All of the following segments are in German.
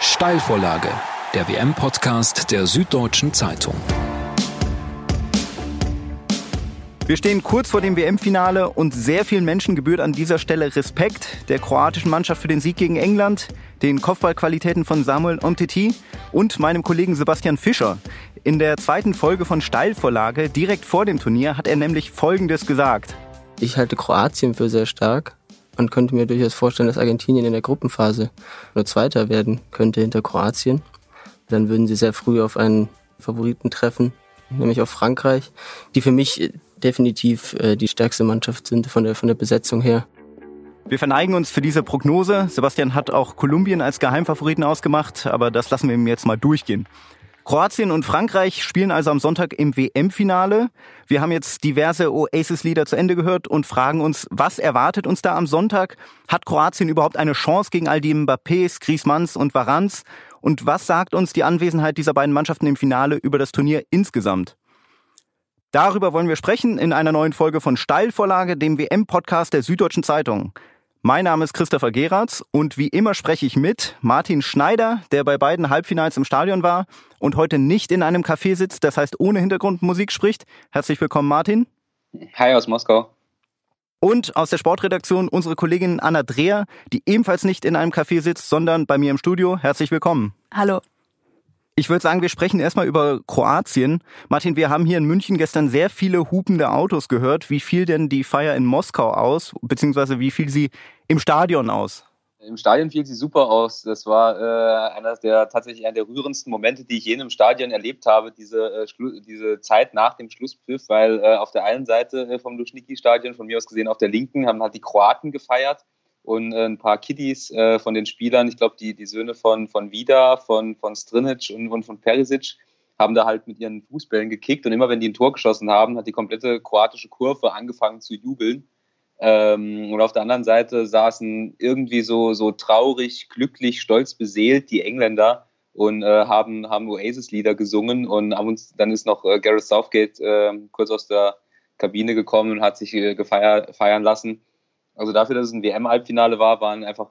Steilvorlage, der WM-Podcast der Süddeutschen Zeitung. Wir stehen kurz vor dem WM-Finale und sehr vielen Menschen gebührt an dieser Stelle Respekt der kroatischen Mannschaft für den Sieg gegen England, den Kopfballqualitäten von Samuel Umtiti und meinem Kollegen Sebastian Fischer. In der zweiten Folge von Steilvorlage, direkt vor dem Turnier, hat er nämlich Folgendes gesagt. Ich halte Kroatien für sehr stark und könnte mir durchaus vorstellen, dass Argentinien in der Gruppenphase nur Zweiter werden könnte hinter Kroatien. Dann würden sie sehr früh auf einen Favoriten treffen, nämlich auf Frankreich, die für mich definitiv äh, die stärkste Mannschaft sind von der, von der Besetzung her. Wir verneigen uns für diese Prognose. Sebastian hat auch Kolumbien als Geheimfavoriten ausgemacht, aber das lassen wir ihm jetzt mal durchgehen. Kroatien und Frankreich spielen also am Sonntag im WM-Finale. Wir haben jetzt diverse Oasis-Lieder zu Ende gehört und fragen uns, was erwartet uns da am Sonntag? Hat Kroatien überhaupt eine Chance gegen all die Mbappés, Griezmanns und Varans? Und was sagt uns die Anwesenheit dieser beiden Mannschaften im Finale über das Turnier insgesamt? Darüber wollen wir sprechen in einer neuen Folge von Steilvorlage, dem WM-Podcast der Süddeutschen Zeitung. Mein Name ist Christopher Geratz und wie immer spreche ich mit Martin Schneider, der bei beiden Halbfinals im Stadion war und heute nicht in einem Café sitzt, das heißt ohne Hintergrundmusik spricht. Herzlich willkommen, Martin. Hi aus Moskau. Und aus der Sportredaktion unsere Kollegin Anna Dreher, die ebenfalls nicht in einem Café sitzt, sondern bei mir im Studio. Herzlich willkommen. Hallo. Ich würde sagen, wir sprechen erstmal über Kroatien. Martin, wir haben hier in München gestern sehr viele hupende Autos gehört. Wie fiel denn die Feier in Moskau aus, beziehungsweise wie fiel sie im Stadion aus? Im Stadion fiel sie super aus. Das war äh, einer der tatsächlich einer der rührendsten Momente, die ich je einem Stadion erlebt habe, diese, äh, diese Zeit nach dem Schlusspfiff, weil äh, auf der einen Seite äh, vom Luschniki-Stadion, von mir aus gesehen auf der linken, haben halt die Kroaten gefeiert und äh, ein paar Kiddies äh, von den Spielern, ich glaube, die, die Söhne von, von Vida, von, von Strinic und, und von Perisic, haben da halt mit ihren Fußbällen gekickt und immer wenn die ein Tor geschossen haben, hat die komplette kroatische Kurve angefangen zu jubeln. Ähm, und auf der anderen Seite saßen irgendwie so, so traurig, glücklich, stolz beseelt die Engländer und äh, haben, haben Oasis-Lieder gesungen und haben uns, dann ist noch äh, Gareth Southgate äh, kurz aus der Kabine gekommen und hat sich äh, gefeier, feiern lassen. Also dafür, dass es ein WM-Halbfinale war, waren einfach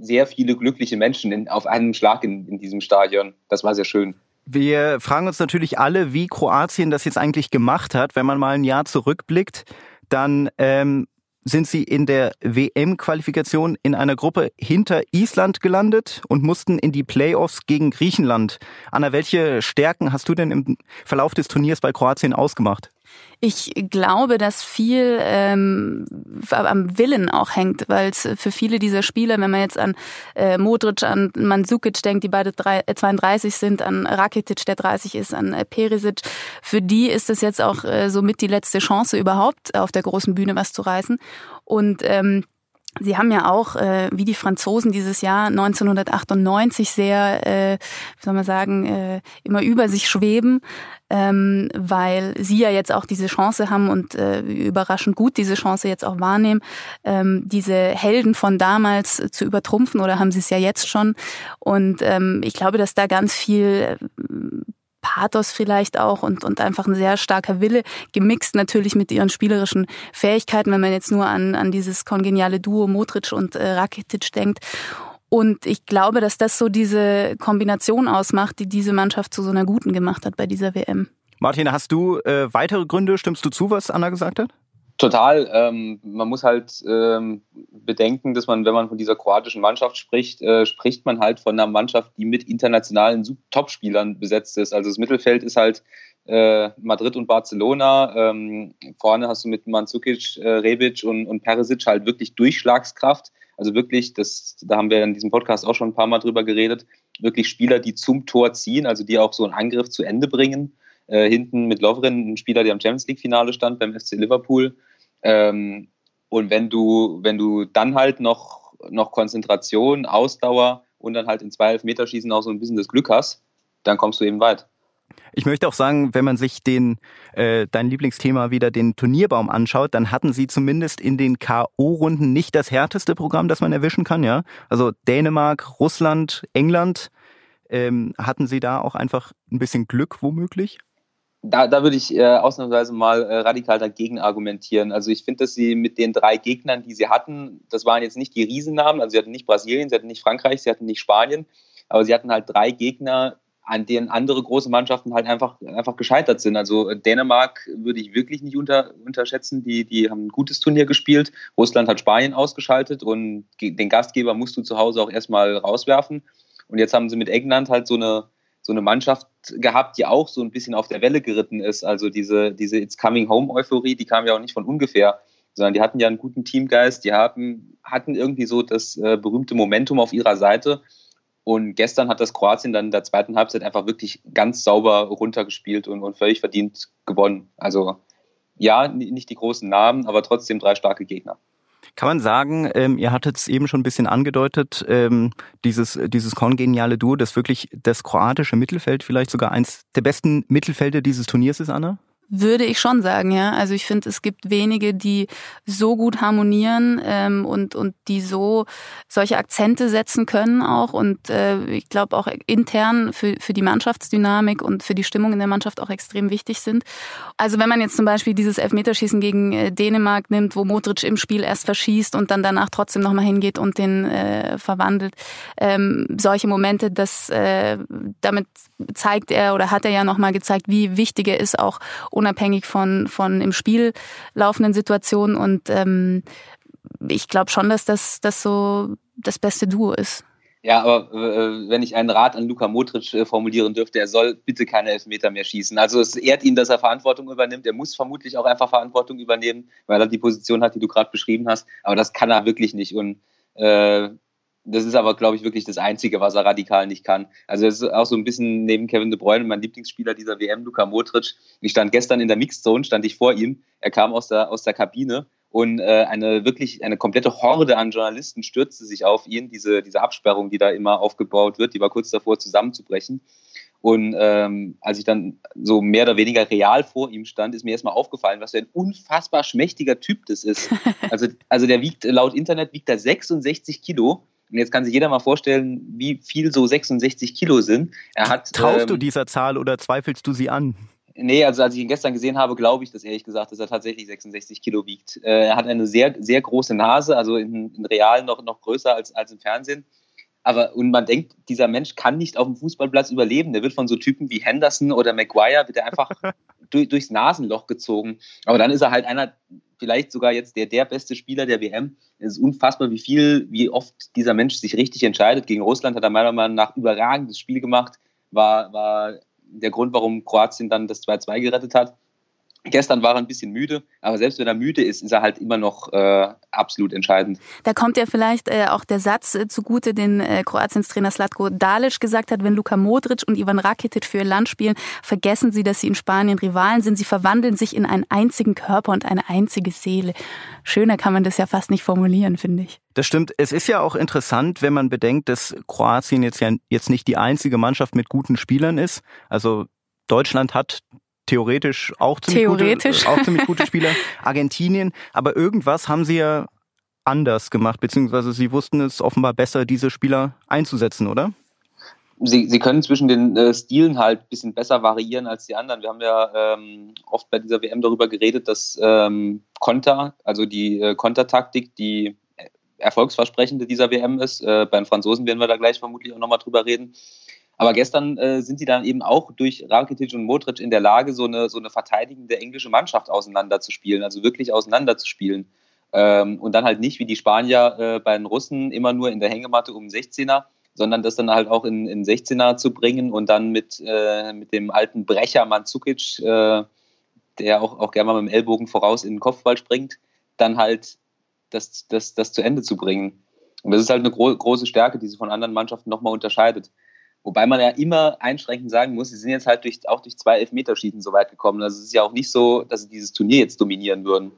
sehr viele glückliche Menschen in, auf einem Schlag in, in diesem Stadion. Das war sehr schön. Wir fragen uns natürlich alle, wie Kroatien das jetzt eigentlich gemacht hat. Wenn man mal ein Jahr zurückblickt, dann ähm, sind sie in der WM-Qualifikation in einer Gruppe hinter Island gelandet und mussten in die Playoffs gegen Griechenland. Anna, welche Stärken hast du denn im Verlauf des Turniers bei Kroatien ausgemacht? Ich glaube, dass viel ähm, am Willen auch hängt, weil es für viele dieser Spieler, wenn man jetzt an äh, Modric, an Mandzukic denkt, die beide drei, äh, 32 sind, an Rakitic, der 30 ist, an äh, Perisic, für die ist es jetzt auch äh, somit die letzte Chance überhaupt, auf der großen Bühne was zu reißen. Und ähm, Sie haben ja auch, äh, wie die Franzosen dieses Jahr 1998 sehr, äh, wie soll man sagen, äh, immer über sich schweben, ähm, weil sie ja jetzt auch diese Chance haben und äh, überraschend gut diese Chance jetzt auch wahrnehmen, ähm, diese Helden von damals zu übertrumpfen oder haben sie es ja jetzt schon. Und ähm, ich glaube, dass da ganz viel Pathos vielleicht auch und, und einfach ein sehr starker Wille, gemixt natürlich mit ihren spielerischen Fähigkeiten, wenn man jetzt nur an, an dieses kongeniale Duo Modric und äh, Rakitic denkt. Und ich glaube, dass das so diese Kombination ausmacht, die diese Mannschaft zu so einer guten gemacht hat bei dieser WM. Martin, hast du äh, weitere Gründe? Stimmst du zu, was Anna gesagt hat? Total. Ähm, man muss halt ähm, bedenken, dass man, wenn man von dieser kroatischen Mannschaft spricht, äh, spricht man halt von einer Mannschaft, die mit internationalen Topspielern besetzt ist. Also das Mittelfeld ist halt äh, Madrid und Barcelona. Ähm, vorne hast du mit Mandzukic, äh, Rebic und, und Perisic halt wirklich Durchschlagskraft. Also wirklich, das, da haben wir in diesem Podcast auch schon ein paar Mal drüber geredet, wirklich Spieler, die zum Tor ziehen, also die auch so einen Angriff zu Ende bringen. Äh, hinten mit Lovren, ein Spieler, der am Champions League-Finale stand beim FC Liverpool. Ähm, und wenn du, wenn du dann halt noch, noch Konzentration, Ausdauer und dann halt in zwei Elfmeterschießen auch so ein bisschen das Glück hast, dann kommst du eben weit. Ich möchte auch sagen, wenn man sich den äh, dein Lieblingsthema wieder den Turnierbaum anschaut, dann hatten sie zumindest in den KO-Runden nicht das härteste Programm, das man erwischen kann, ja. Also Dänemark, Russland, England, ähm, hatten sie da auch einfach ein bisschen Glück womöglich? Da, da würde ich äh, ausnahmsweise mal äh, radikal dagegen argumentieren. Also ich finde, dass sie mit den drei Gegnern, die sie hatten, das waren jetzt nicht die Riesennamen, also sie hatten nicht Brasilien, sie hatten nicht Frankreich, sie hatten nicht Spanien, aber sie hatten halt drei Gegner, an denen andere große Mannschaften halt einfach, einfach gescheitert sind. Also Dänemark würde ich wirklich nicht unter, unterschätzen. Die, die haben ein gutes Turnier gespielt. Russland hat Spanien ausgeschaltet und den Gastgeber musst du zu Hause auch erstmal rauswerfen. Und jetzt haben sie mit England halt so eine, so eine Mannschaft gehabt, die auch so ein bisschen auf der Welle geritten ist. Also diese, diese It's Coming Home Euphorie, die kam ja auch nicht von ungefähr, sondern die hatten ja einen guten Teamgeist, die haben, hatten irgendwie so das äh, berühmte Momentum auf ihrer Seite und gestern hat das Kroatien dann in der zweiten Halbzeit einfach wirklich ganz sauber runtergespielt und, und völlig verdient gewonnen. Also ja, nicht die großen Namen, aber trotzdem drei starke Gegner. Kann man sagen, ähm, ihr hattet es eben schon ein bisschen angedeutet, ähm, dieses, dieses kongeniale Duo, das wirklich das kroatische Mittelfeld vielleicht sogar eins der besten Mittelfelder dieses Turniers ist, Anna? Würde ich schon sagen, ja. Also ich finde, es gibt wenige, die so gut harmonieren ähm, und, und die so solche Akzente setzen können auch. Und äh, ich glaube auch intern für, für die Mannschaftsdynamik und für die Stimmung in der Mannschaft auch extrem wichtig sind. Also wenn man jetzt zum Beispiel dieses Elfmeterschießen gegen äh, Dänemark nimmt, wo Modric im Spiel erst verschießt und dann danach trotzdem nochmal hingeht und den äh, verwandelt. Ähm, solche Momente, das äh, damit zeigt er oder hat er ja nochmal gezeigt, wie wichtig er ist, auch unabhängig von, von im Spiel laufenden Situationen. Und ähm, ich glaube schon, dass das, das so das beste Duo ist. Ja, aber äh, wenn ich einen Rat an Luka Modric äh, formulieren dürfte, er soll bitte keine Elfmeter mehr schießen. Also es ehrt ihn, dass er Verantwortung übernimmt. Er muss vermutlich auch einfach Verantwortung übernehmen, weil er die Position hat, die du gerade beschrieben hast. Aber das kann er wirklich nicht. Und äh, das ist aber, glaube ich, wirklich das Einzige, was er radikal nicht kann. Also das ist auch so ein bisschen neben Kevin De Bruyne mein Lieblingsspieler dieser WM, Luka Modric. Ich stand gestern in der Mixed Zone, stand ich vor ihm. Er kam aus der, aus der Kabine und äh, eine wirklich eine komplette Horde an Journalisten stürzte sich auf ihn. Diese, diese Absperrung, die da immer aufgebaut wird, die war kurz davor zusammenzubrechen. Und ähm, als ich dann so mehr oder weniger real vor ihm stand, ist mir erstmal aufgefallen, was für ein unfassbar schmächtiger Typ das ist. Also, also der wiegt laut Internet wiegt er 66 Kilo und jetzt kann sich jeder mal vorstellen, wie viel so 66 Kilo sind. Er hat, Traust ähm, du dieser Zahl oder zweifelst du sie an? Nee, also als ich ihn gestern gesehen habe, glaube ich das ehrlich gesagt, dass er tatsächlich 66 Kilo wiegt. Äh, er hat eine sehr, sehr große Nase, also in, in real noch, noch größer als, als im Fernsehen. Aber und man denkt, dieser Mensch kann nicht auf dem Fußballplatz überleben. Der wird von so Typen wie Henderson oder Maguire wird er einfach durch, durchs Nasenloch gezogen. Aber dann ist er halt einer, vielleicht sogar jetzt der, der beste Spieler der WM. Es ist unfassbar, wie viel, wie oft dieser Mensch sich richtig entscheidet. Gegen Russland hat er meiner Meinung nach überragendes Spiel gemacht. War, war der Grund, warum Kroatien dann das 2-2 gerettet hat. Gestern war er ein bisschen müde, aber selbst wenn er müde ist, ist er halt immer noch äh, absolut entscheidend. Da kommt ja vielleicht äh, auch der Satz äh, zugute, den äh, Kroatiens Trainer Slatko Dalic gesagt hat, wenn Luka Modric und Ivan Rakitic für ihr Land spielen, vergessen sie, dass sie in Spanien Rivalen sind. Sie verwandeln sich in einen einzigen Körper und eine einzige Seele. Schöner kann man das ja fast nicht formulieren, finde ich. Das stimmt. Es ist ja auch interessant, wenn man bedenkt, dass Kroatien jetzt ja jetzt nicht die einzige Mannschaft mit guten Spielern ist. Also Deutschland hat theoretisch auch ziemlich, theoretisch. Gute, auch ziemlich gute Spieler. Argentinien, aber irgendwas haben sie ja anders gemacht, beziehungsweise sie wussten es offenbar besser, diese Spieler einzusetzen, oder? Sie, sie können zwischen den äh, Stilen halt ein bisschen besser variieren als die anderen. Wir haben ja ähm, oft bei dieser WM darüber geredet, dass ähm, Konter, also die äh, Kontertaktik, die erfolgsversprechende dieser WM ist. Äh, bei den Franzosen werden wir da gleich vermutlich auch nochmal drüber reden. Aber gestern äh, sind sie dann eben auch durch Rakitic und Modric in der Lage, so eine, so eine verteidigende englische Mannschaft auseinanderzuspielen, also wirklich auseinanderzuspielen. Ähm, und dann halt nicht wie die Spanier äh, bei den Russen immer nur in der Hängematte um 16er, sondern das dann halt auch in, in 16er zu bringen und dann mit, äh, mit dem alten Brecher Mandzukic, äh, der auch, auch gerne mal mit dem Ellbogen voraus in den Kopfball springt, dann halt das, das, das zu Ende zu bringen. Und das ist halt eine gro große Stärke, die sie von anderen Mannschaften nochmal unterscheidet. Wobei man ja immer einschränkend sagen muss, sie sind jetzt halt durch, auch durch zwei Elfmeterschießen so weit gekommen. Also es ist ja auch nicht so, dass sie dieses Turnier jetzt dominieren würden.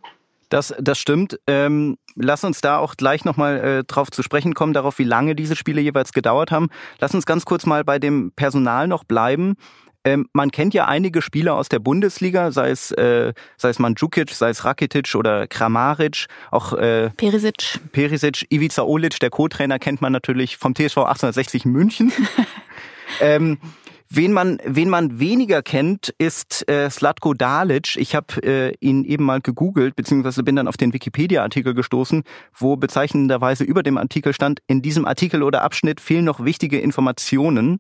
Das, das stimmt. Ähm, lass uns da auch gleich nochmal äh, drauf zu sprechen kommen, darauf, wie lange diese Spiele jeweils gedauert haben. Lass uns ganz kurz mal bei dem Personal noch bleiben. Ähm, man kennt ja einige Spieler aus der Bundesliga, sei es, äh, sei es Mandzukic, sei es Rakitic oder Kramaric, auch äh, Perisic. Perisic, Ivica Olic, der Co-Trainer kennt man natürlich vom TSV 1860 München. ähm, Wen man, wen man weniger kennt, ist äh, Slatko Dalic. Ich habe äh, ihn eben mal gegoogelt, beziehungsweise bin dann auf den Wikipedia-Artikel gestoßen, wo bezeichnenderweise über dem Artikel stand, in diesem Artikel oder Abschnitt fehlen noch wichtige Informationen.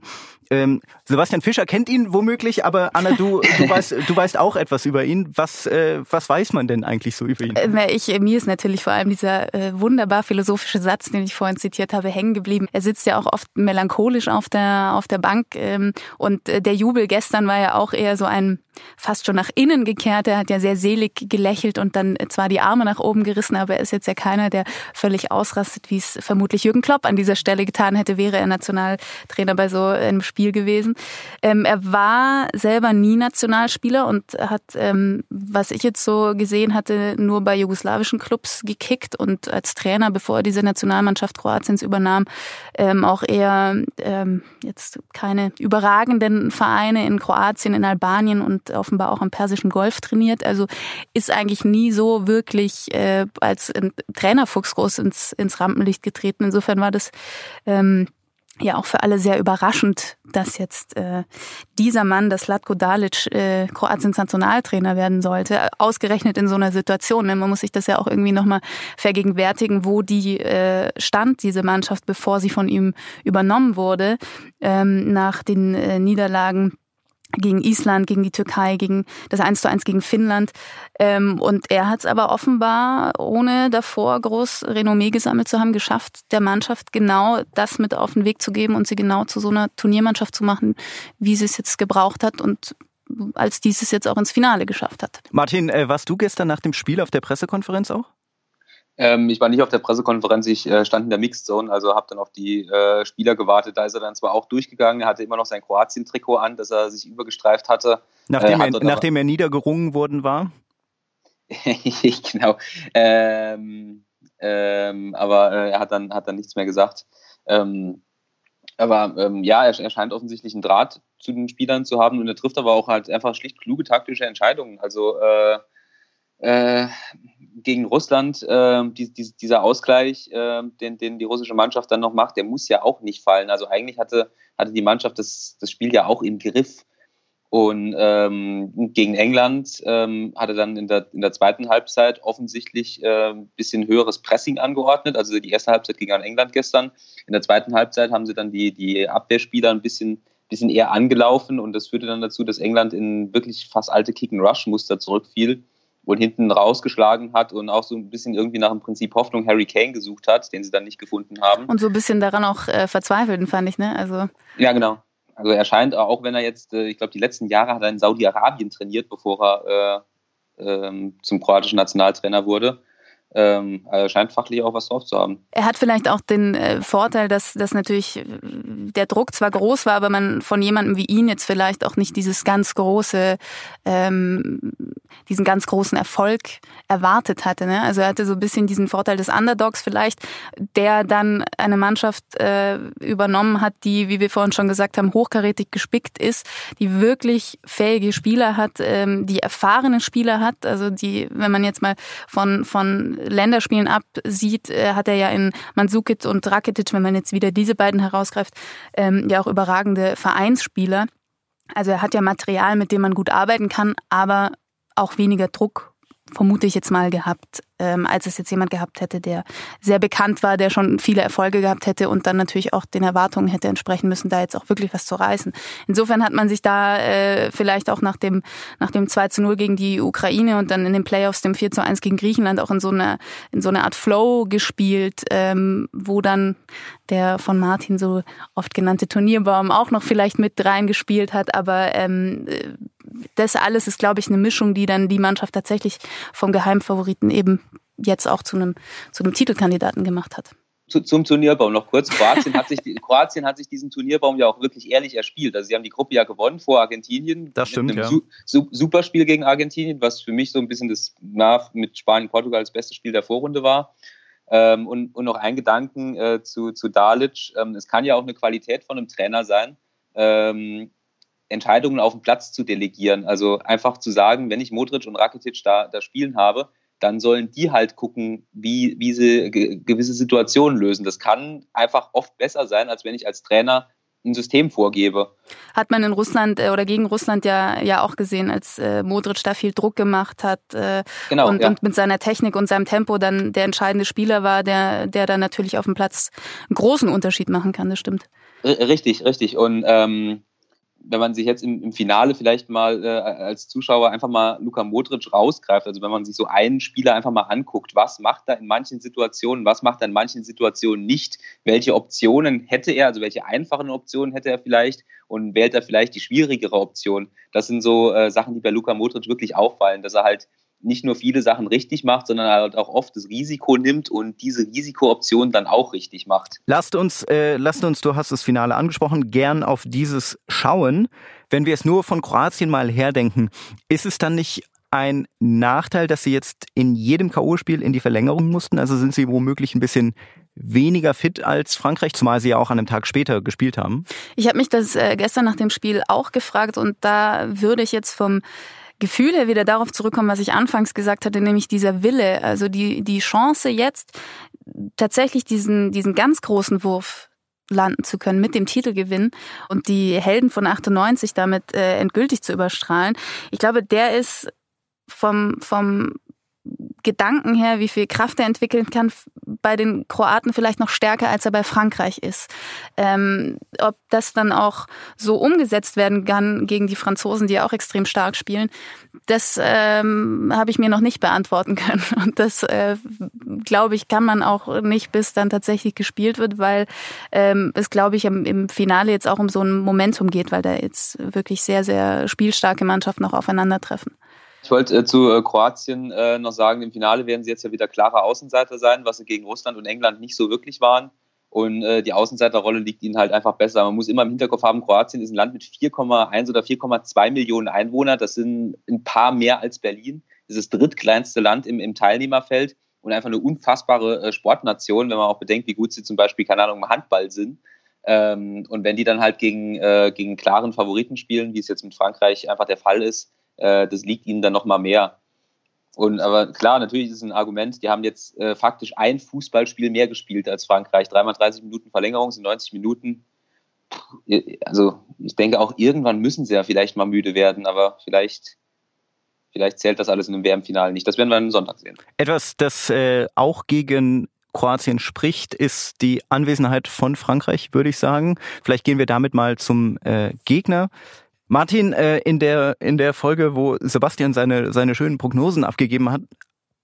Ähm, Sebastian Fischer kennt ihn womöglich, aber Anna, du, du, weißt, du weißt auch etwas über ihn. Was, äh, was weiß man denn eigentlich so über ihn? Äh, ich, mir ist natürlich vor allem dieser äh, wunderbar philosophische Satz, den ich vorhin zitiert habe, hängen geblieben. Er sitzt ja auch oft melancholisch auf der, auf der Bank ähm, und äh, der Jubel gestern war ja auch eher so ein fast schon nach innen gekehrt. Er hat ja sehr selig gelächelt und dann zwar die Arme nach oben gerissen, aber er ist jetzt ja keiner, der völlig ausrastet, wie es vermutlich Jürgen Klopp an dieser Stelle getan hätte, wäre er Nationaltrainer bei so einem Spiel gewesen. Ähm, er war selber nie Nationalspieler und hat, ähm, was ich jetzt so gesehen hatte, nur bei jugoslawischen Clubs gekickt und als Trainer, bevor er diese Nationalmannschaft Kroatiens übernahm, ähm, auch eher ähm, jetzt keine überragenden Vereine in Kroatien, in Albanien und offenbar auch am Persischen Golf trainiert. Also ist eigentlich nie so wirklich äh, als Trainerfuchs groß ins, ins Rampenlicht getreten. Insofern war das ähm, ja auch für alle sehr überraschend, dass jetzt äh, dieser Mann, das Latko Dalic, äh, Kroatiens Nationaltrainer werden sollte, ausgerechnet in so einer Situation. Ne? Man muss sich das ja auch irgendwie nochmal vergegenwärtigen, wo die äh, stand, diese Mannschaft, bevor sie von ihm übernommen wurde, ähm, nach den äh, Niederlagen gegen Island, gegen die Türkei, gegen das 1 zu 1 gegen Finnland. Ähm, und er hat es aber offenbar, ohne davor groß Renommee gesammelt zu haben, geschafft, der Mannschaft genau das mit auf den Weg zu geben und sie genau zu so einer Turniermannschaft zu machen, wie sie es jetzt gebraucht hat und als dieses jetzt auch ins Finale geschafft hat. Martin, äh, warst du gestern nach dem Spiel auf der Pressekonferenz auch? Ähm, ich war nicht auf der Pressekonferenz, ich äh, stand in der Mixed Zone, also habe dann auf die äh, Spieler gewartet. Da ist er dann zwar auch durchgegangen, er hatte immer noch sein Kroatien-Trikot an, das er sich übergestreift hatte. Nachdem, äh, er, nachdem er niedergerungen worden war? genau. Ähm, ähm, aber äh, er hat dann, hat dann nichts mehr gesagt. Ähm, aber ähm, ja, er, er, scheint offensichtlich einen Draht zu den Spielern zu haben und er trifft aber auch halt einfach schlicht kluge taktische Entscheidungen. Also äh, äh, gegen Russland, äh, die, die, dieser Ausgleich, äh, den, den die russische Mannschaft dann noch macht, der muss ja auch nicht fallen. Also eigentlich hatte, hatte die Mannschaft das, das Spiel ja auch im Griff. Und ähm, gegen England ähm, hatte dann in der, in der zweiten Halbzeit offensichtlich äh, ein bisschen höheres Pressing angeordnet. Also die erste Halbzeit ging an England gestern. In der zweiten Halbzeit haben sie dann die, die Abwehrspieler ein bisschen, bisschen eher angelaufen und das führte dann dazu, dass England in wirklich fast alte Kick-and-Rush-Muster zurückfiel und hinten rausgeschlagen hat und auch so ein bisschen irgendwie nach dem Prinzip Hoffnung Harry Kane gesucht hat, den sie dann nicht gefunden haben. Und so ein bisschen daran auch äh, verzweifelten, fand ich, ne? Also ja, genau. Also er scheint, auch wenn er jetzt, äh, ich glaube, die letzten Jahre hat er in Saudi-Arabien trainiert, bevor er äh, ähm, zum kroatischen Nationaltrainer wurde ähm, scheint fachlich auch was drauf zu haben. Er hat vielleicht auch den äh, Vorteil, dass, dass natürlich äh, der Druck zwar groß war, aber man von jemandem wie ihn jetzt vielleicht auch nicht dieses ganz große, ähm, diesen ganz großen Erfolg erwartet hatte. Ne? Also er hatte so ein bisschen diesen Vorteil des Underdogs vielleicht, der dann eine Mannschaft äh, übernommen hat, die, wie wir vorhin schon gesagt haben, hochkarätig gespickt ist, die wirklich fähige Spieler hat, ähm, die erfahrene Spieler hat. Also die, wenn man jetzt mal von, von Länderspielen absieht, äh, hat er ja in Mandzukic und Rakitic, wenn man jetzt wieder diese beiden herausgreift, ähm, ja auch überragende Vereinsspieler. Also er hat ja Material, mit dem man gut arbeiten kann, aber auch weniger Druck vermute ich jetzt mal, gehabt, ähm, als es jetzt jemand gehabt hätte, der sehr bekannt war, der schon viele Erfolge gehabt hätte und dann natürlich auch den Erwartungen hätte entsprechen müssen, da jetzt auch wirklich was zu reißen. Insofern hat man sich da äh, vielleicht auch nach dem, nach dem 2 zu 0 gegen die Ukraine und dann in den Playoffs dem 4 zu 1 gegen Griechenland auch in so einer, in so einer Art Flow gespielt, ähm, wo dann der von Martin so oft genannte Turnierbaum auch noch vielleicht mit reingespielt hat, aber ähm, das alles ist, glaube ich, eine Mischung, die dann die Mannschaft tatsächlich vom Geheimfavoriten eben jetzt auch zu einem, zu einem Titelkandidaten gemacht hat. Zu, zum Turnierbaum noch kurz. Kroatien hat, sich, Kroatien hat sich diesen Turnierbaum ja auch wirklich ehrlich erspielt. Also sie haben die Gruppe ja gewonnen vor Argentinien. Das stimmt, ja. Su Superspiel gegen Argentinien, was für mich so ein bisschen das na, mit Spanien-Portugal das beste Spiel der Vorrunde war. Ähm, und, und noch ein Gedanken äh, zu, zu Dalic. Ähm, es kann ja auch eine Qualität von einem Trainer sein, ähm, Entscheidungen auf den Platz zu delegieren. Also einfach zu sagen, wenn ich Modric und Rakitic da, da spielen habe, dann sollen die halt gucken, wie, wie sie gewisse Situationen lösen. Das kann einfach oft besser sein, als wenn ich als Trainer ein System vorgebe. Hat man in Russland äh, oder gegen Russland ja, ja auch gesehen, als äh, Modric da viel Druck gemacht hat äh, genau, und, ja. und mit seiner Technik und seinem Tempo dann der entscheidende Spieler war, der, der dann natürlich auf dem Platz einen großen Unterschied machen kann, das stimmt. richtig, richtig. Und ähm, wenn man sich jetzt im, im Finale vielleicht mal äh, als Zuschauer einfach mal Luka Modric rausgreift, also wenn man sich so einen Spieler einfach mal anguckt, was macht er in manchen Situationen, was macht er in manchen Situationen nicht, welche Optionen hätte er, also welche einfachen Optionen hätte er vielleicht und wählt er vielleicht die schwierigere Option. Das sind so äh, Sachen, die bei Luka Modric wirklich auffallen, dass er halt nicht nur viele Sachen richtig macht, sondern halt auch oft das Risiko nimmt und diese Risikooption dann auch richtig macht. Lasst uns, äh, lasst uns, du hast das Finale angesprochen, gern auf dieses schauen. Wenn wir es nur von Kroatien mal herdenken, ist es dann nicht ein Nachteil, dass sie jetzt in jedem K.O.-Spiel in die Verlängerung mussten? Also sind sie womöglich ein bisschen weniger fit als Frankreich, zumal sie ja auch an einem Tag später gespielt haben? Ich habe mich das äh, gestern nach dem Spiel auch gefragt und da würde ich jetzt vom Gefühle wieder darauf zurückkommen, was ich anfangs gesagt hatte, nämlich dieser Wille, also die, die Chance jetzt tatsächlich diesen, diesen ganz großen Wurf landen zu können mit dem Titelgewinn und die Helden von 98 damit äh, endgültig zu überstrahlen. Ich glaube, der ist vom, vom Gedanken her, wie viel Kraft er entwickeln kann, bei den Kroaten vielleicht noch stärker, als er bei Frankreich ist. Ähm, ob das dann auch so umgesetzt werden kann gegen die Franzosen, die auch extrem stark spielen, das ähm, habe ich mir noch nicht beantworten können. Und das, äh, glaube ich, kann man auch nicht, bis dann tatsächlich gespielt wird, weil ähm, es, glaube ich, im, im Finale jetzt auch um so ein Momentum geht, weil da jetzt wirklich sehr, sehr spielstarke Mannschaften noch aufeinandertreffen. Ich wollte äh, zu äh, Kroatien äh, noch sagen, im Finale werden sie jetzt ja wieder klare Außenseiter sein, was sie gegen Russland und England nicht so wirklich waren. Und die Außenseiterrolle liegt ihnen halt einfach besser. Man muss immer im Hinterkopf haben, Kroatien ist ein Land mit 4,1 oder 4,2 Millionen Einwohnern. Das sind ein paar mehr als Berlin. Das ist das drittkleinste Land im, im Teilnehmerfeld und einfach eine unfassbare Sportnation, wenn man auch bedenkt, wie gut sie zum Beispiel, keine Ahnung, im Handball sind. Ähm, und wenn die dann halt gegen, äh, gegen klaren Favoriten spielen, wie es jetzt mit Frankreich einfach der Fall ist, äh, das liegt ihnen dann nochmal mehr. Und aber klar, natürlich ist es ein Argument, die haben jetzt äh, faktisch ein Fußballspiel mehr gespielt als Frankreich. Dreimal 30 Minuten Verlängerung sind 90 Minuten. Also ich denke auch irgendwann müssen sie ja vielleicht mal müde werden, aber vielleicht, vielleicht zählt das alles in einem WM-Finale nicht. Das werden wir am Sonntag sehen. Etwas, das äh, auch gegen Kroatien spricht, ist die Anwesenheit von Frankreich, würde ich sagen. Vielleicht gehen wir damit mal zum äh, Gegner. Martin, äh, in der in der Folge, wo Sebastian seine seine schönen Prognosen abgegeben hat,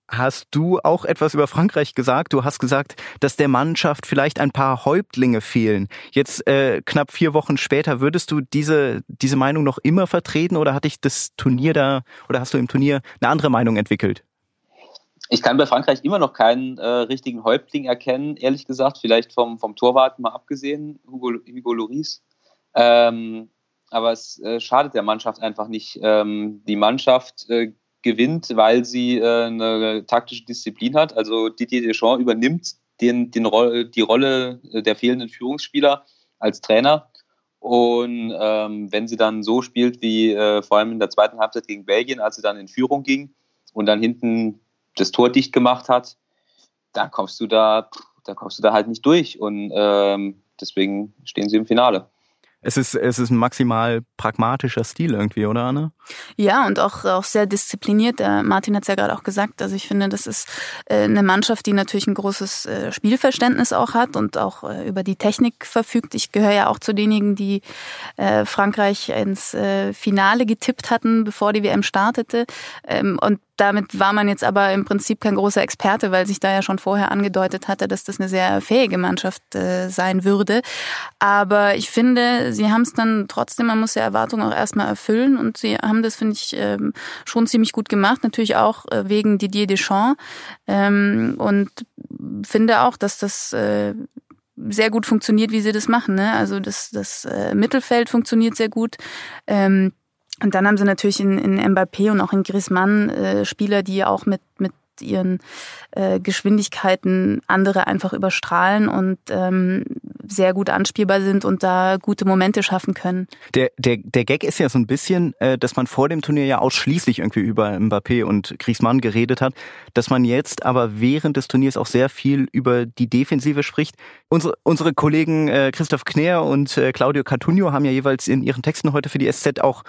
hast du auch etwas über Frankreich gesagt. Du hast gesagt, dass der Mannschaft vielleicht ein paar Häuptlinge fehlen. Jetzt äh, knapp vier Wochen später, würdest du diese diese Meinung noch immer vertreten oder hat dich das Turnier da oder hast du im Turnier eine andere Meinung entwickelt? Ich kann bei Frankreich immer noch keinen äh, richtigen Häuptling erkennen, ehrlich gesagt. Vielleicht vom, vom Torwart mal abgesehen, Hugo, Hugo Loris. Ähm, aber es äh, schadet der Mannschaft einfach nicht. Ähm, die Mannschaft äh, gewinnt, weil sie äh, eine taktische Disziplin hat. Also Didier Deschamps übernimmt den, den Ro die Rolle der fehlenden Führungsspieler als Trainer. Und ähm, wenn sie dann so spielt wie äh, vor allem in der zweiten Halbzeit gegen Belgien, als sie dann in Führung ging und dann hinten das Tor dicht gemacht hat, dann kommst du da, da kommst du da halt nicht durch. Und ähm, deswegen stehen sie im Finale es ist, es ist ein maximal pragmatischer Stil irgendwie, oder Anne? Ja, und auch, auch sehr diszipliniert. Martin hat es ja gerade auch gesagt. Also ich finde, das ist äh, eine Mannschaft, die natürlich ein großes äh, Spielverständnis auch hat und auch äh, über die Technik verfügt. Ich gehöre ja auch zu denjenigen, die Frankreich ins Finale getippt hatten, bevor die WM startete. Ähm, und damit war man jetzt aber im Prinzip kein großer Experte, weil sich da ja schon vorher angedeutet hatte, dass das eine sehr fähige Mannschaft äh, sein würde. Aber ich finde, sie haben es dann trotzdem, man muss ja Erwartungen auch erstmal erfüllen und sie haben das, finde ich, ähm, schon ziemlich gut gemacht. Natürlich auch äh, wegen Didier Deschamps. Ähm, und finde auch, dass das äh, sehr gut funktioniert, wie sie das machen. Ne? Also das, das äh, Mittelfeld funktioniert sehr gut. Ähm, und dann haben sie natürlich in, in Mbappé und auch in Griezmann äh, Spieler, die auch mit, mit ihren äh, Geschwindigkeiten andere einfach überstrahlen. Und ähm, sehr gut anspielbar sind und da gute Momente schaffen können. Der, der, der Gag ist ja so ein bisschen, äh, dass man vor dem Turnier ja ausschließlich irgendwie über Mbappé und Griezmann geredet hat, dass man jetzt aber während des Turniers auch sehr viel über die Defensive spricht. Unsere, unsere Kollegen äh, Christoph Kner und äh, Claudio Cartunio haben ja jeweils in ihren Texten heute für die SZ auch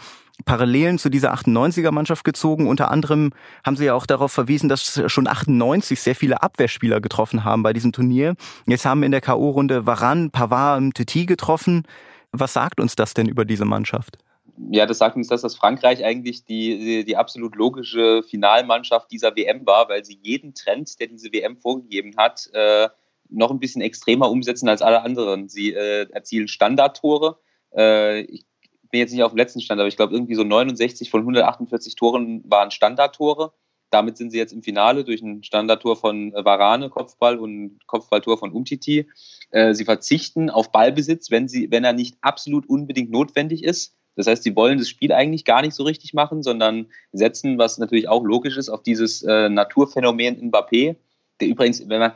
Parallelen zu dieser 98er Mannschaft gezogen. Unter anderem haben sie ja auch darauf verwiesen, dass schon 98 sehr viele Abwehrspieler getroffen haben bei diesem Turnier. Jetzt haben in der K.O.-Runde Varan, Pavard und Titi getroffen. Was sagt uns das denn über diese Mannschaft? Ja, das sagt uns, dass das Frankreich eigentlich die, die, absolut logische Finalmannschaft dieser WM war, weil sie jeden Trend, der diese WM vorgegeben hat, äh, noch ein bisschen extremer umsetzen als alle anderen. Sie äh, erzielen Standardtore. Äh, ich bin jetzt nicht auf dem letzten Stand, aber ich glaube, irgendwie so 69 von 148 Toren waren Standardtore. Damit sind sie jetzt im Finale durch ein Standardtor von Varane, Kopfball und Kopfballtor von Umtiti. Äh, sie verzichten auf Ballbesitz, wenn, sie, wenn er nicht absolut unbedingt notwendig ist. Das heißt, sie wollen das Spiel eigentlich gar nicht so richtig machen, sondern setzen, was natürlich auch logisch ist, auf dieses äh, Naturphänomen Mbappé, der übrigens, wenn man,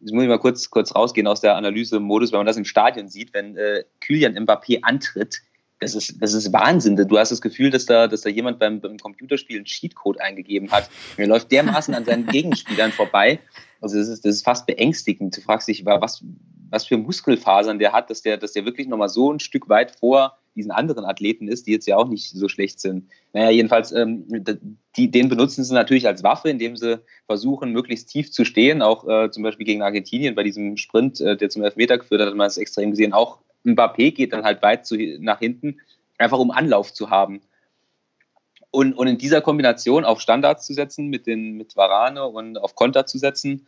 jetzt muss ich mal kurz, kurz rausgehen aus der Analyse-Modus, wenn man das im Stadion sieht, wenn äh, Kylian Mbappé antritt, das ist, das ist Wahnsinn. Du hast das Gefühl, dass da, dass da jemand beim, beim Computerspiel einen Cheatcode eingegeben hat. Er läuft dermaßen an seinen Gegenspielern vorbei. Also das ist, das ist fast beängstigend. Du fragst dich, was, was für Muskelfasern der hat, dass der, dass der wirklich nochmal so ein Stück weit vor diesen anderen Athleten ist, die jetzt ja auch nicht so schlecht sind. Naja, jedenfalls, ähm, die, den benutzen sie natürlich als Waffe, indem sie versuchen, möglichst tief zu stehen. Auch äh, zum Beispiel gegen Argentinien bei diesem Sprint, äh, der zum Elfmeter geführt hat, hat man es extrem gesehen, auch Mbappé geht dann halt weit zu, nach hinten, einfach um Anlauf zu haben. Und, und in dieser Kombination auf Standards zu setzen, mit, den, mit Varane und auf Konter zu setzen,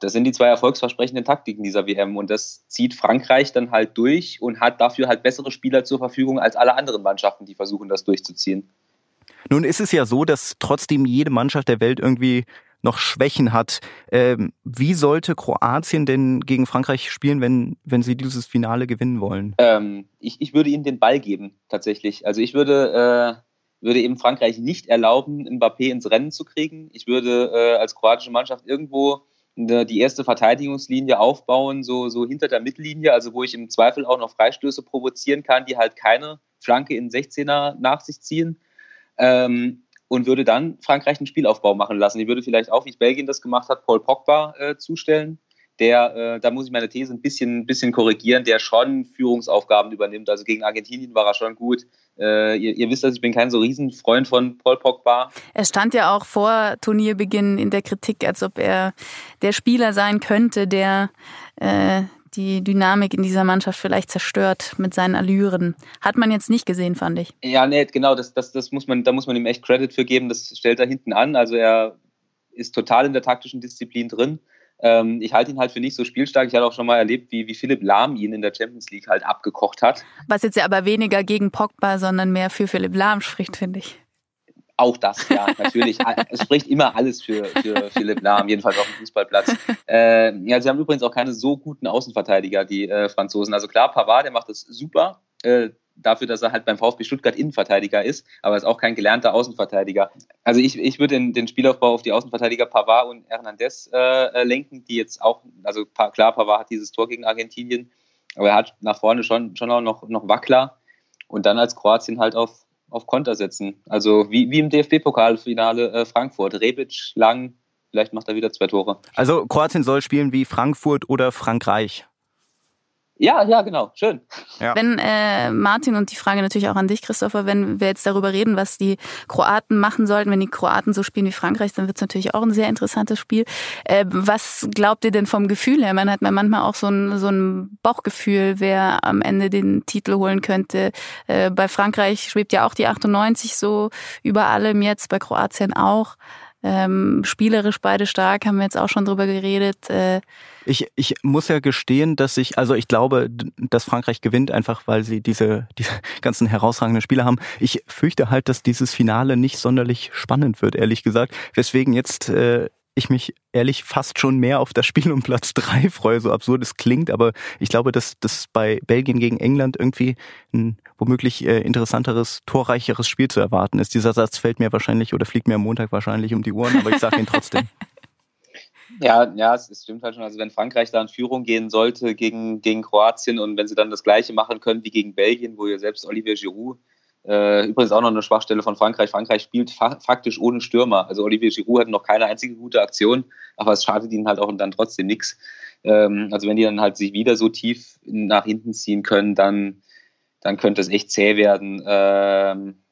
das sind die zwei erfolgsversprechenden Taktiken dieser WM. Und das zieht Frankreich dann halt durch und hat dafür halt bessere Spieler zur Verfügung als alle anderen Mannschaften, die versuchen, das durchzuziehen. Nun ist es ja so, dass trotzdem jede Mannschaft der Welt irgendwie noch Schwächen hat. Ähm, wie sollte Kroatien denn gegen Frankreich spielen, wenn, wenn sie dieses Finale gewinnen wollen? Ähm, ich, ich würde ihnen den Ball geben, tatsächlich. Also ich würde, äh, würde eben Frankreich nicht erlauben, Mbappé ins Rennen zu kriegen. Ich würde äh, als kroatische Mannschaft irgendwo die erste Verteidigungslinie aufbauen, so, so hinter der Mittellinie, also wo ich im Zweifel auch noch Freistöße provozieren kann, die halt keine Flanke in 16er nach sich ziehen. Ähm, und würde dann Frankreich einen Spielaufbau machen lassen. Ich würde vielleicht auch, wie Belgien das gemacht hat, Paul Pogba äh, zustellen. Der, äh, da muss ich meine These ein bisschen, bisschen korrigieren, der schon Führungsaufgaben übernimmt. Also gegen Argentinien war er schon gut. Äh, ihr, ihr, wisst, dass ich bin kein so Riesenfreund von Paul Pogba. Er stand ja auch vor Turnierbeginn in der Kritik, als ob er der Spieler sein könnte, der äh, die Dynamik in dieser Mannschaft vielleicht zerstört mit seinen Allüren. Hat man jetzt nicht gesehen, fand ich. Ja, nee, genau, das, das, das muss man, da muss man ihm echt Credit für geben. Das stellt er hinten an. Also er ist total in der taktischen Disziplin drin. Ähm, ich halte ihn halt für nicht so spielstark. Ich hatte auch schon mal erlebt, wie, wie Philipp Lahm ihn in der Champions League halt abgekocht hat. Was jetzt ja aber weniger gegen Pogba, sondern mehr für Philipp Lahm spricht, finde ich. Auch das, ja, natürlich. es spricht immer alles für, für Philipp Lahm, jedenfalls auf dem Fußballplatz. Äh, ja, sie haben übrigens auch keine so guten Außenverteidiger, die äh, Franzosen. Also klar, Pavard, der macht das super. Äh, dafür, dass er halt beim VfB Stuttgart Innenverteidiger ist, aber ist auch kein gelernter Außenverteidiger. Also ich, ich würde den, den Spielaufbau auf die Außenverteidiger Pavard und Hernandez äh, lenken, die jetzt auch, also klar, Pavard hat dieses Tor gegen Argentinien, aber er hat nach vorne schon, schon auch noch, noch Wackler und dann als Kroatien halt auf auf Konter setzen. Also wie, wie im DFB-Pokalfinale äh, Frankfurt. Rebic, Lang, vielleicht macht er wieder zwei Tore. Also Kroatien soll spielen wie Frankfurt oder Frankreich. Ja, ja, genau, schön. Ja. Wenn äh, Martin und die Frage natürlich auch an dich, Christopher, wenn wir jetzt darüber reden, was die Kroaten machen sollten, wenn die Kroaten so spielen wie Frankreich, dann wird es natürlich auch ein sehr interessantes Spiel. Äh, was glaubt ihr denn vom Gefühl her? Man hat manchmal auch so ein, so ein Bauchgefühl, wer am Ende den Titel holen könnte. Äh, bei Frankreich schwebt ja auch die 98 so über allem jetzt, bei Kroatien auch. Ähm, spielerisch beide stark, haben wir jetzt auch schon drüber geredet. Äh, ich, ich muss ja gestehen, dass ich, also ich glaube, dass Frankreich gewinnt, einfach weil sie diese, diese ganzen herausragenden Spieler haben. Ich fürchte halt, dass dieses Finale nicht sonderlich spannend wird, ehrlich gesagt. Weswegen jetzt äh, ich mich ehrlich fast schon mehr auf das Spiel um Platz drei freue, so absurd es klingt, aber ich glaube, dass das bei Belgien gegen England irgendwie ein womöglich äh, interessanteres, torreicheres Spiel zu erwarten ist. Dieser Satz fällt mir wahrscheinlich oder fliegt mir am Montag wahrscheinlich um die Ohren, aber ich sage ihn trotzdem. Ja, ja, es, es, stimmt halt schon. Also wenn Frankreich da in Führung gehen sollte gegen, gegen Kroatien und wenn sie dann das Gleiche machen können wie gegen Belgien, wo ja selbst Olivier Giroud äh, übrigens auch noch eine Schwachstelle von Frankreich. Frankreich spielt fa faktisch ohne Stürmer. Also Olivier Giroud hat noch keine einzige gute Aktion, aber es schadet ihnen halt auch dann trotzdem nichts. Ähm, also wenn die dann halt sich wieder so tief nach hinten ziehen können, dann, dann könnte es echt zäh werden. Ähm,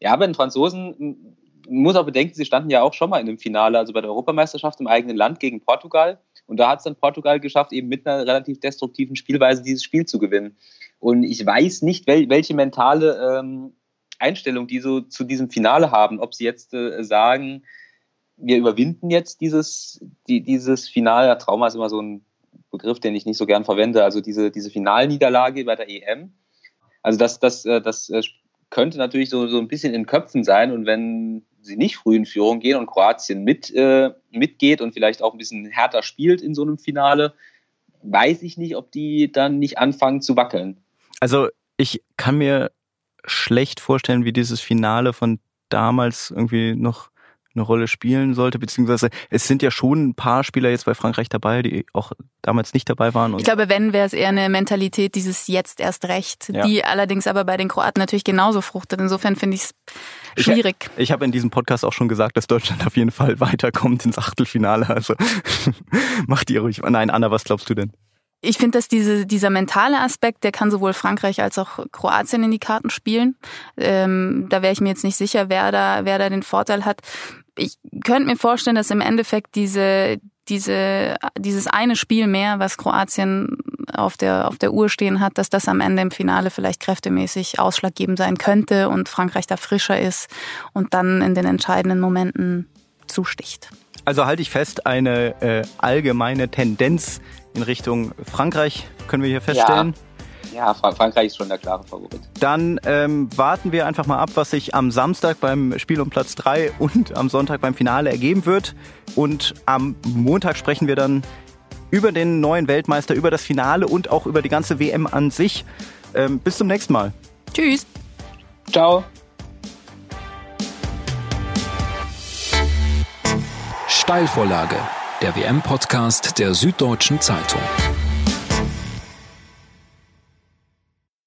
ja, den Franzosen muss auch bedenken, sie standen ja auch schon mal in einem Finale, also bei der Europameisterschaft im eigenen Land gegen Portugal. Und da hat es dann Portugal geschafft, eben mit einer relativ destruktiven Spielweise dieses Spiel zu gewinnen. Und ich weiß nicht, wel welche mentale ähm, Einstellung die so zu diesem Finale haben. Ob sie jetzt äh, sagen, wir überwinden jetzt dieses, die, dieses Finale. Trauma ist immer so ein Begriff, den ich nicht so gern verwende. Also diese, diese Finalniederlage bei der EM. Also das, das, äh, das äh, könnte natürlich so, so ein bisschen in Köpfen sein. Und wenn sie nicht früh in Führung gehen und Kroatien mit, äh, mitgeht und vielleicht auch ein bisschen härter spielt in so einem Finale, weiß ich nicht, ob die dann nicht anfangen zu wackeln. Also ich kann mir schlecht vorstellen, wie dieses Finale von damals irgendwie noch eine Rolle spielen sollte, beziehungsweise es sind ja schon ein paar Spieler jetzt bei Frankreich dabei, die auch damals nicht dabei waren. ich glaube, wenn wäre es eher eine Mentalität dieses jetzt erst recht, ja. die allerdings aber bei den Kroaten natürlich genauso fruchtet. Insofern finde ich es schwierig. Ich, ich habe in diesem Podcast auch schon gesagt, dass Deutschland auf jeden Fall weiterkommt ins Achtelfinale. Also macht ihr ruhig. Nein, Anna, was glaubst du denn? Ich finde, dass diese, dieser mentale Aspekt, der kann sowohl Frankreich als auch Kroatien in die Karten spielen. Ähm, da wäre ich mir jetzt nicht sicher, wer da, wer da den Vorteil hat ich könnte mir vorstellen, dass im Endeffekt diese, diese, dieses eine Spiel mehr, was Kroatien auf der, auf der Uhr stehen hat, dass das am Ende im Finale vielleicht kräftemäßig ausschlaggebend sein könnte und Frankreich da frischer ist und dann in den entscheidenden Momenten zusticht. Also halte ich fest, eine äh, allgemeine Tendenz in Richtung Frankreich können wir hier feststellen. Ja. Ja, Frankreich ist schon der klare Favorit. Dann ähm, warten wir einfach mal ab, was sich am Samstag beim Spiel um Platz 3 und am Sonntag beim Finale ergeben wird. Und am Montag sprechen wir dann über den neuen Weltmeister, über das Finale und auch über die ganze WM an sich. Ähm, bis zum nächsten Mal. Tschüss. Ciao. Steilvorlage, der WM-Podcast der Süddeutschen Zeitung.